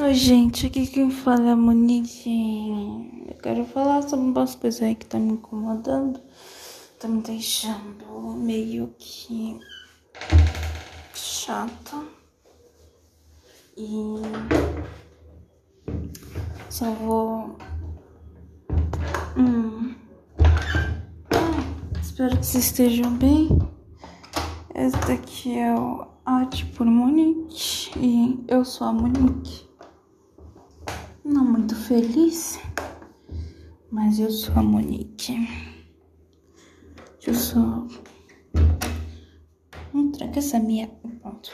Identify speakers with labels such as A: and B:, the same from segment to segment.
A: Oi, gente, aqui quem fala é a Monique. Eu quero falar sobre umas coisas aí que tá me incomodando, tá me deixando meio que chata. E só vou. Hum. Espero que vocês estejam bem. Esse daqui é o Arte por Monique e eu sou a Monique não muito feliz, mas eu sou a Monique. Eu sou. Não tranca essa minha. Pronto.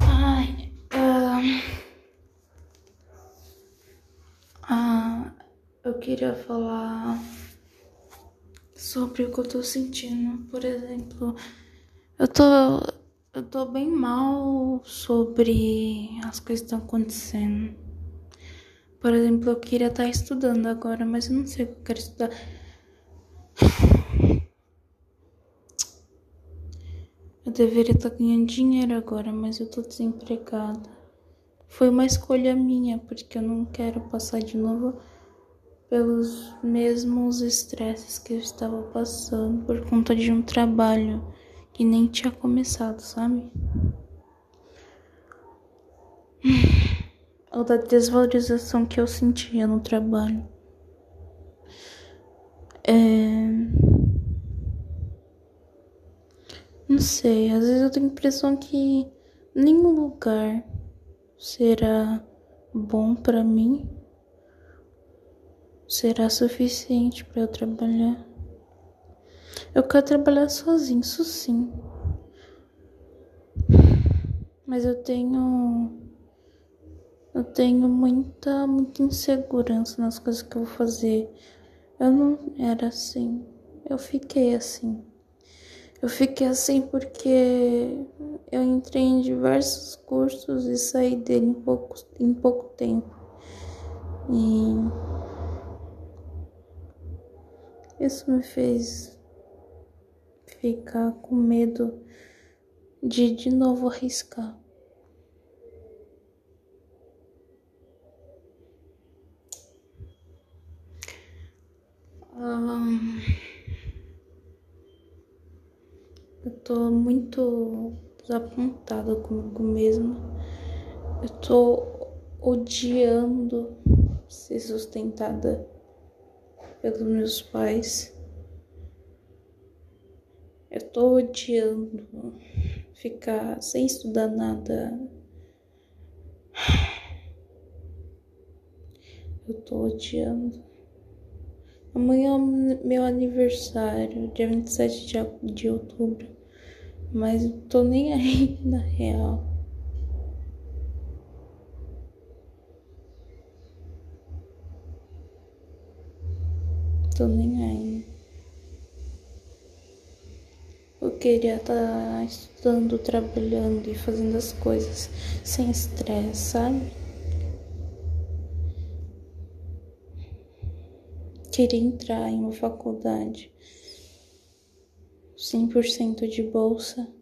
A: Ai. Ah, eu queria falar sobre o que eu tô sentindo. Por exemplo, eu tô eu tô bem mal sobre as coisas que estão acontecendo. Por exemplo, eu queria estar estudando agora, mas eu não sei o que eu quero estudar. Eu deveria estar ganhando dinheiro agora, mas eu tô desempregada. Foi uma escolha minha, porque eu não quero passar de novo pelos mesmos estresses que eu estava passando por conta de um trabalho que nem tinha começado, sabe? Ou da desvalorização que eu sentia no trabalho. É... Não sei, às vezes eu tenho a impressão que nenhum lugar será bom para mim, será suficiente para eu trabalhar. Eu quero trabalhar sozinho, isso sim. Mas eu tenho. Eu tenho muita, muita insegurança nas coisas que eu vou fazer. Eu não era assim. Eu fiquei assim. Eu fiquei assim porque eu entrei em diversos cursos e saí dele em pouco, em pouco tempo. E isso me fez ficar com medo de de novo arriscar. Um, eu tô muito desapontada comigo mesma. Eu tô odiando ser sustentada pelos meus pais. Eu tô odiando ficar sem estudar nada. Eu tô odiando. Amanhã é meu aniversário, dia 27 de, de outubro. Mas eu tô nem aí na real. Tô nem aí. Eu queria estar tá estudando, trabalhando e fazendo as coisas sem estresse, sabe? Queria entrar em uma faculdade 100% de bolsa.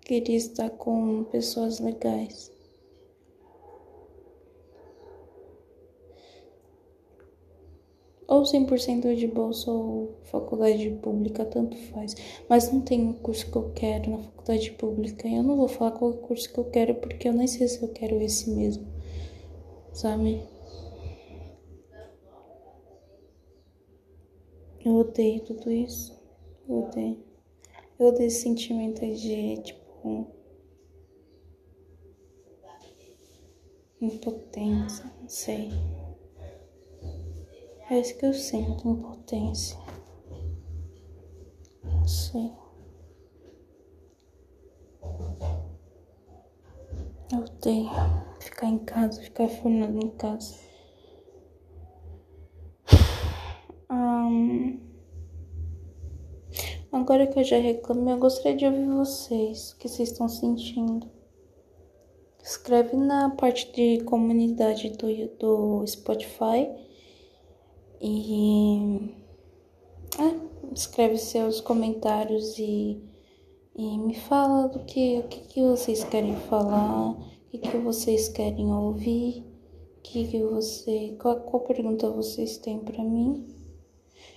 A: Queria estar com pessoas legais. Ou 100% de bolsa ou faculdade pública, tanto faz. Mas não tem o curso que eu quero na faculdade pública. Eu não vou falar qual curso que eu quero porque eu nem sei se eu quero esse mesmo, sabe? Eu odeio tudo isso. Eu odeio. Eu odeio esse sentimento de, tipo. Impotência, não sei. É isso que eu sinto, impotência. Sim. Eu odeio ficar em casa, ficar formando em casa. agora que eu já reclamei, eu gostaria de ouvir vocês, o que vocês estão sentindo. Escreve na parte de comunidade do, do Spotify e. É, escreve seus comentários e, e me fala do que, o que, que vocês querem falar, o que, que vocês querem ouvir, que, que você, qual, qual pergunta vocês têm para mim.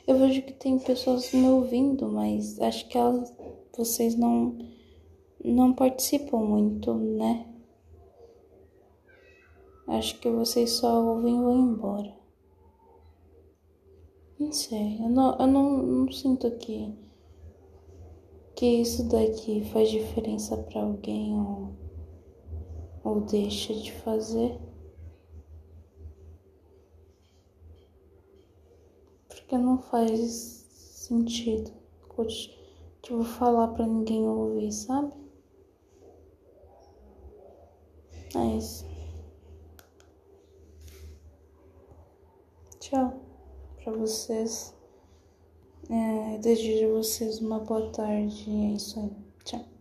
A: Eu vejo que tem pessoas me ouvindo, mas acho que elas, vocês não não participam muito, né? Acho que vocês só ouvem e vão embora. Não sei, eu não, eu não, não sinto que, que isso daqui faz diferença para alguém ou, ou deixa de fazer. Porque não faz sentido. Tipo, falar pra ninguém ouvir, sabe? É isso. Tchau para vocês. É, desejo a vocês uma boa tarde. É isso aí. Tchau.